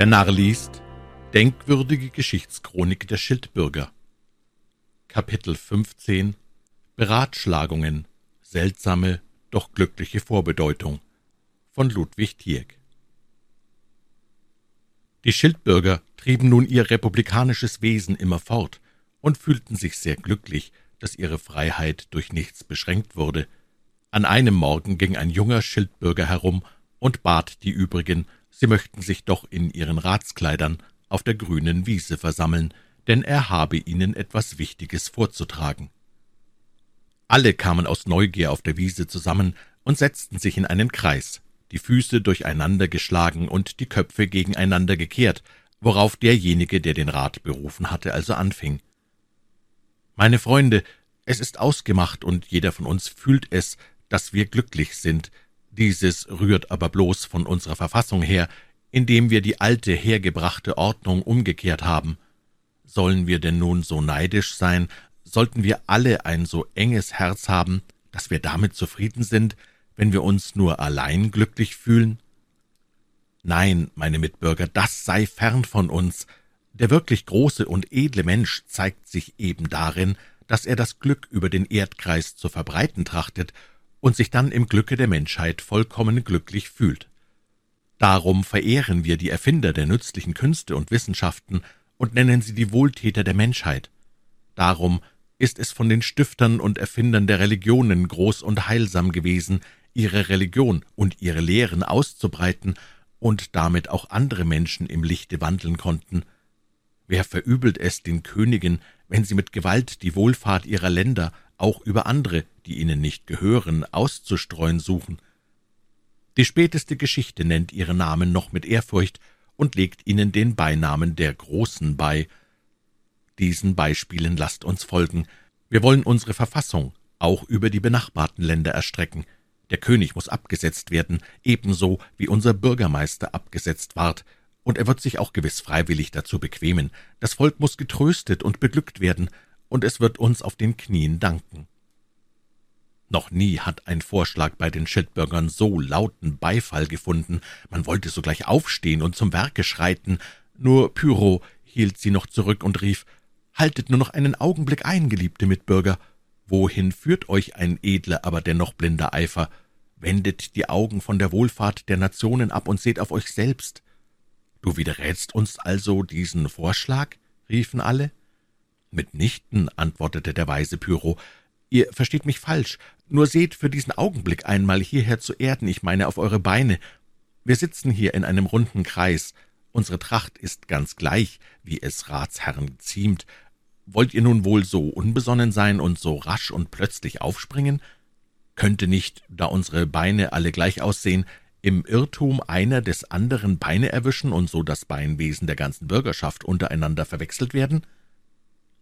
Der Narr liest Denkwürdige Geschichtschronik der Schildbürger. Kapitel 15 Beratschlagungen. Seltsame, doch glückliche Vorbedeutung. Von Ludwig Tieck. Die Schildbürger trieben nun ihr republikanisches Wesen immer fort und fühlten sich sehr glücklich, dass ihre Freiheit durch nichts beschränkt wurde. An einem Morgen ging ein junger Schildbürger herum und bat die übrigen, sie möchten sich doch in ihren Ratskleidern auf der grünen Wiese versammeln, denn er habe ihnen etwas Wichtiges vorzutragen. Alle kamen aus Neugier auf der Wiese zusammen und setzten sich in einen Kreis, die Füße durcheinander geschlagen und die Köpfe gegeneinander gekehrt, worauf derjenige, der den Rat berufen hatte, also anfing. Meine Freunde, es ist ausgemacht, und jeder von uns fühlt es, dass wir glücklich sind, dieses rührt aber bloß von unserer Verfassung her, indem wir die alte, hergebrachte Ordnung umgekehrt haben. Sollen wir denn nun so neidisch sein, sollten wir alle ein so enges Herz haben, dass wir damit zufrieden sind, wenn wir uns nur allein glücklich fühlen? Nein, meine Mitbürger, das sei fern von uns. Der wirklich große und edle Mensch zeigt sich eben darin, dass er das Glück über den Erdkreis zu verbreiten trachtet und sich dann im Glücke der Menschheit vollkommen glücklich fühlt. Darum verehren wir die Erfinder der nützlichen Künste und Wissenschaften und nennen sie die Wohltäter der Menschheit. Darum ist es von den Stiftern und Erfindern der Religionen groß und heilsam gewesen, ihre Religion und ihre Lehren auszubreiten und damit auch andere Menschen im Lichte wandeln konnten. Wer verübelt es den Königen, wenn sie mit Gewalt die Wohlfahrt ihrer Länder auch über andere, die ihnen nicht gehören, auszustreuen suchen. Die späteste Geschichte nennt ihre Namen noch mit Ehrfurcht und legt ihnen den Beinamen der Großen bei. Diesen Beispielen lasst uns folgen. Wir wollen unsere Verfassung auch über die benachbarten Länder erstrecken. Der König muss abgesetzt werden, ebenso wie unser Bürgermeister abgesetzt ward, und er wird sich auch gewiss freiwillig dazu bequemen. Das Volk muss getröstet und beglückt werden, und es wird uns auf den Knien danken. Noch nie hat ein Vorschlag bei den Schildbürgern so lauten Beifall gefunden, man wollte sogleich aufstehen und zum Werke schreiten, nur Pyro hielt sie noch zurück und rief Haltet nur noch einen Augenblick ein, geliebte Mitbürger. Wohin führt euch ein edler, aber dennoch blinder Eifer? Wendet die Augen von der Wohlfahrt der Nationen ab und seht auf euch selbst. Du widerrätst uns also diesen Vorschlag? riefen alle. Mitnichten, antwortete der weise Pyro, ihr versteht mich falsch, nur seht für diesen Augenblick einmal hierher zu Erden, ich meine auf eure Beine. Wir sitzen hier in einem runden Kreis, unsere Tracht ist ganz gleich, wie es Ratsherren ziemt. Wollt ihr nun wohl so unbesonnen sein und so rasch und plötzlich aufspringen? Könnte nicht, da unsere Beine alle gleich aussehen, im Irrtum einer des anderen Beine erwischen und so das Beinwesen der ganzen Bürgerschaft untereinander verwechselt werden?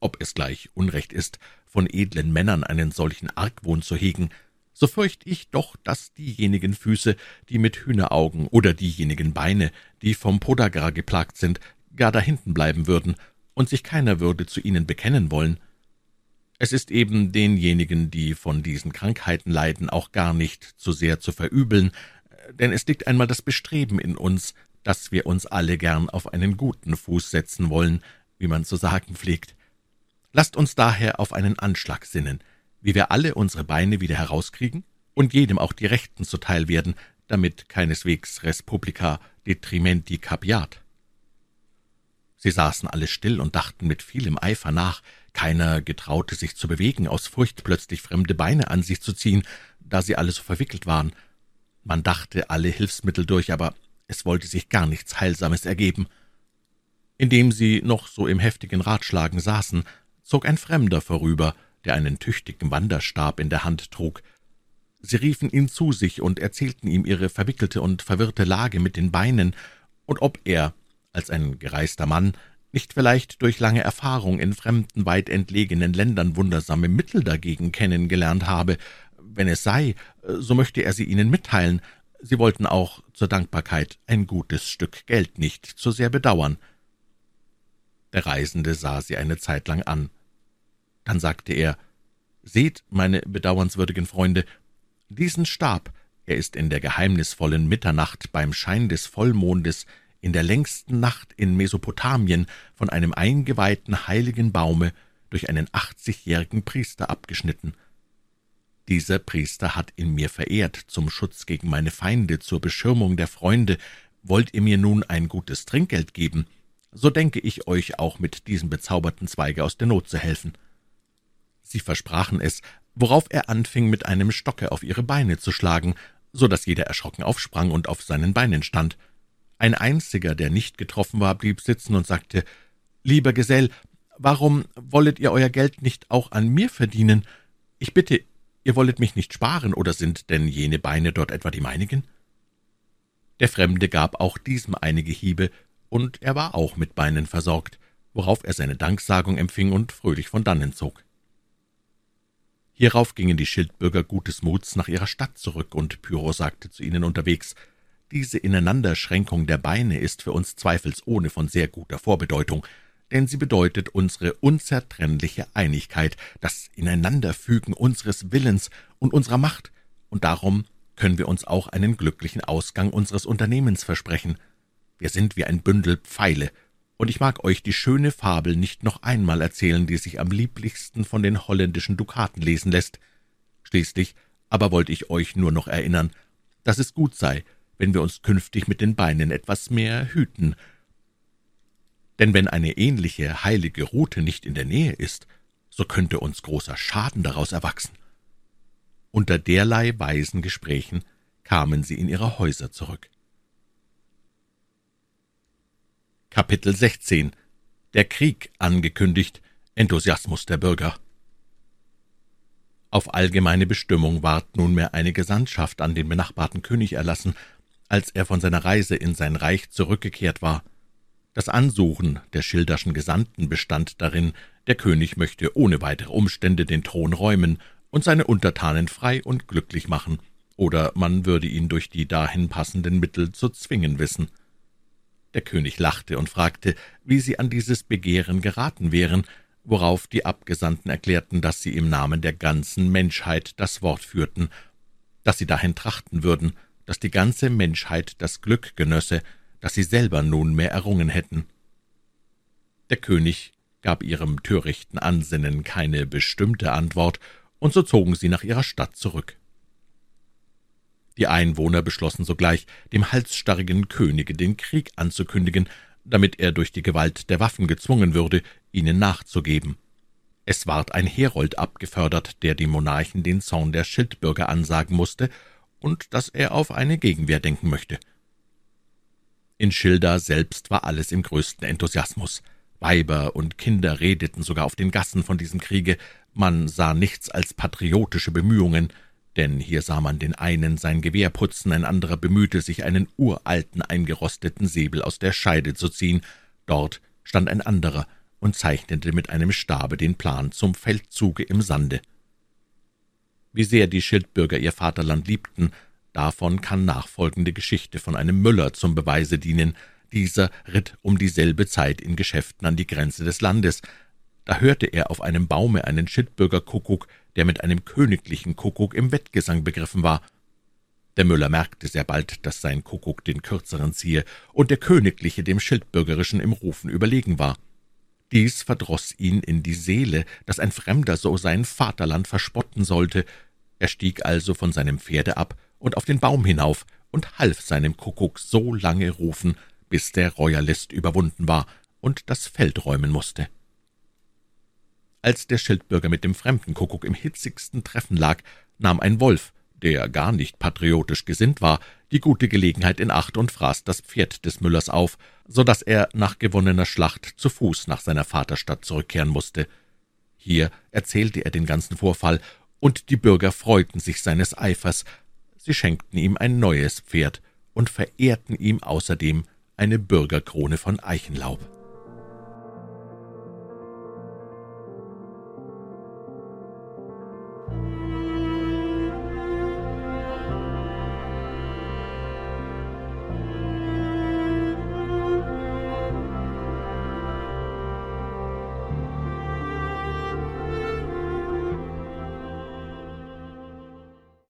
Ob es gleich Unrecht ist, von edlen Männern einen solchen Argwohn zu hegen, so fürcht ich doch, dass diejenigen Füße, die mit Hühneraugen, oder diejenigen Beine, die vom Podagra geplagt sind, gar dahinten bleiben würden und sich keiner würde zu ihnen bekennen wollen. Es ist eben denjenigen, die von diesen Krankheiten leiden, auch gar nicht zu sehr zu verübeln, denn es liegt einmal das Bestreben in uns, dass wir uns alle gern auf einen guten Fuß setzen wollen, wie man zu sagen pflegt. Lasst uns daher auf einen Anschlag sinnen, wie wir alle unsere Beine wieder herauskriegen und jedem auch die Rechten zuteil werden, damit keineswegs res publica detrimenti capiat. Sie saßen alle still und dachten mit vielem Eifer nach, keiner getraute sich zu bewegen, aus Furcht plötzlich fremde Beine an sich zu ziehen, da sie alle so verwickelt waren. Man dachte alle Hilfsmittel durch, aber es wollte sich gar nichts Heilsames ergeben. Indem sie noch so im heftigen Ratschlagen saßen, zog ein Fremder vorüber, der einen tüchtigen Wanderstab in der Hand trug. Sie riefen ihn zu sich und erzählten ihm ihre verwickelte und verwirrte Lage mit den Beinen und ob er, als ein gereister Mann, nicht vielleicht durch lange Erfahrung in fremden, weit entlegenen Ländern wundersame Mittel dagegen kennengelernt habe. Wenn es sei, so möchte er sie ihnen mitteilen. Sie wollten auch zur Dankbarkeit ein gutes Stück Geld nicht zu sehr bedauern. Der Reisende sah sie eine Zeit lang an. Dann sagte er, »Seht, meine bedauernswürdigen Freunde, diesen Stab, er ist in der geheimnisvollen Mitternacht beim Schein des Vollmondes in der längsten Nacht in Mesopotamien von einem eingeweihten heiligen Baume durch einen achtzigjährigen Priester abgeschnitten. Dieser Priester hat in mir verehrt, zum Schutz gegen meine Feinde, zur Beschirmung der Freunde. Wollt ihr mir nun ein gutes Trinkgeld geben, so denke ich euch auch mit diesem bezauberten Zweige aus der Not zu helfen. Sie versprachen es, worauf er anfing, mit einem Stocke auf ihre Beine zu schlagen, so dass jeder erschrocken aufsprang und auf seinen Beinen stand. Ein einziger, der nicht getroffen war, blieb sitzen und sagte, »Lieber Gesell, warum wollet ihr euer Geld nicht auch an mir verdienen? Ich bitte, ihr wollet mich nicht sparen, oder sind denn jene Beine dort etwa die meinigen?« Der Fremde gab auch diesem einige Hiebe, und er war auch mit Beinen versorgt, worauf er seine Danksagung empfing und fröhlich von dannen zog. Hierauf gingen die Schildbürger gutes Muts nach ihrer Stadt zurück, und Pyro sagte zu ihnen unterwegs, »Diese Ineinanderschränkung der Beine ist für uns zweifelsohne von sehr guter Vorbedeutung, denn sie bedeutet unsere unzertrennliche Einigkeit, das Ineinanderfügen unseres Willens und unserer Macht, und darum können wir uns auch einen glücklichen Ausgang unseres Unternehmens versprechen. Wir sind wie ein Bündel Pfeile, und ich mag euch die schöne Fabel nicht noch einmal erzählen, die sich am lieblichsten von den holländischen Dukaten lesen lässt. Schließlich aber wollte ich euch nur noch erinnern, dass es gut sei, wenn wir uns künftig mit den Beinen etwas mehr hüten. Denn wenn eine ähnliche heilige Rute nicht in der Nähe ist, so könnte uns großer Schaden daraus erwachsen. Unter derlei weisen Gesprächen kamen sie in ihre Häuser zurück. Kapitel 16 Der Krieg angekündigt, Enthusiasmus der Bürger Auf allgemeine Bestimmung ward nunmehr eine Gesandtschaft an den benachbarten König erlassen, als er von seiner Reise in sein Reich zurückgekehrt war. Das Ansuchen der schilderschen Gesandten bestand darin, der König möchte ohne weitere Umstände den Thron räumen und seine Untertanen frei und glücklich machen, oder man würde ihn durch die dahin passenden Mittel zu zwingen wissen. Der König lachte und fragte, wie sie an dieses Begehren geraten wären, worauf die Abgesandten erklärten, dass sie im Namen der ganzen Menschheit das Wort führten, dass sie dahin trachten würden, dass die ganze Menschheit das Glück genösse, das sie selber nunmehr errungen hätten. Der König gab ihrem törichten Ansinnen keine bestimmte Antwort, und so zogen sie nach ihrer Stadt zurück. Die Einwohner beschlossen sogleich, dem halsstarrigen Könige den Krieg anzukündigen, damit er durch die Gewalt der Waffen gezwungen würde, ihnen nachzugeben. Es ward ein Herold abgefördert, der dem Monarchen den Zorn der Schildbürger ansagen musste und dass er auf eine Gegenwehr denken möchte. In Schilda selbst war alles im größten Enthusiasmus. Weiber und Kinder redeten sogar auf den Gassen von diesem Kriege, man sah nichts als patriotische Bemühungen, denn hier sah man den einen sein Gewehr putzen, ein anderer bemühte sich, einen uralten, eingerosteten Säbel aus der Scheide zu ziehen. Dort stand ein anderer und zeichnete mit einem Stabe den Plan zum Feldzuge im Sande. Wie sehr die Schildbürger ihr Vaterland liebten, davon kann nachfolgende Geschichte von einem Müller zum Beweise dienen. Dieser ritt um dieselbe Zeit in Geschäften an die Grenze des Landes. Da hörte er auf einem Baume einen Schildbürgerkuckuck, der mit einem königlichen Kuckuck im Wettgesang begriffen war. Der Müller merkte sehr bald, dass sein Kuckuck den kürzeren ziehe und der königliche dem schildbürgerischen im Rufen überlegen war. Dies verdroß ihn in die Seele, dass ein Fremder so sein Vaterland verspotten sollte. Er stieg also von seinem Pferde ab und auf den Baum hinauf und half seinem Kuckuck so lange rufen, bis der Royalist überwunden war und das Feld räumen musste. Als der Schildbürger mit dem fremden Kuckuck im hitzigsten Treffen lag, nahm ein Wolf, der gar nicht patriotisch gesinnt war, die gute Gelegenheit in Acht und fraß das Pferd des Müllers auf, so dass er nach gewonnener Schlacht zu Fuß nach seiner Vaterstadt zurückkehren musste. Hier erzählte er den ganzen Vorfall, und die Bürger freuten sich seines Eifers. Sie schenkten ihm ein neues Pferd und verehrten ihm außerdem eine Bürgerkrone von Eichenlaub.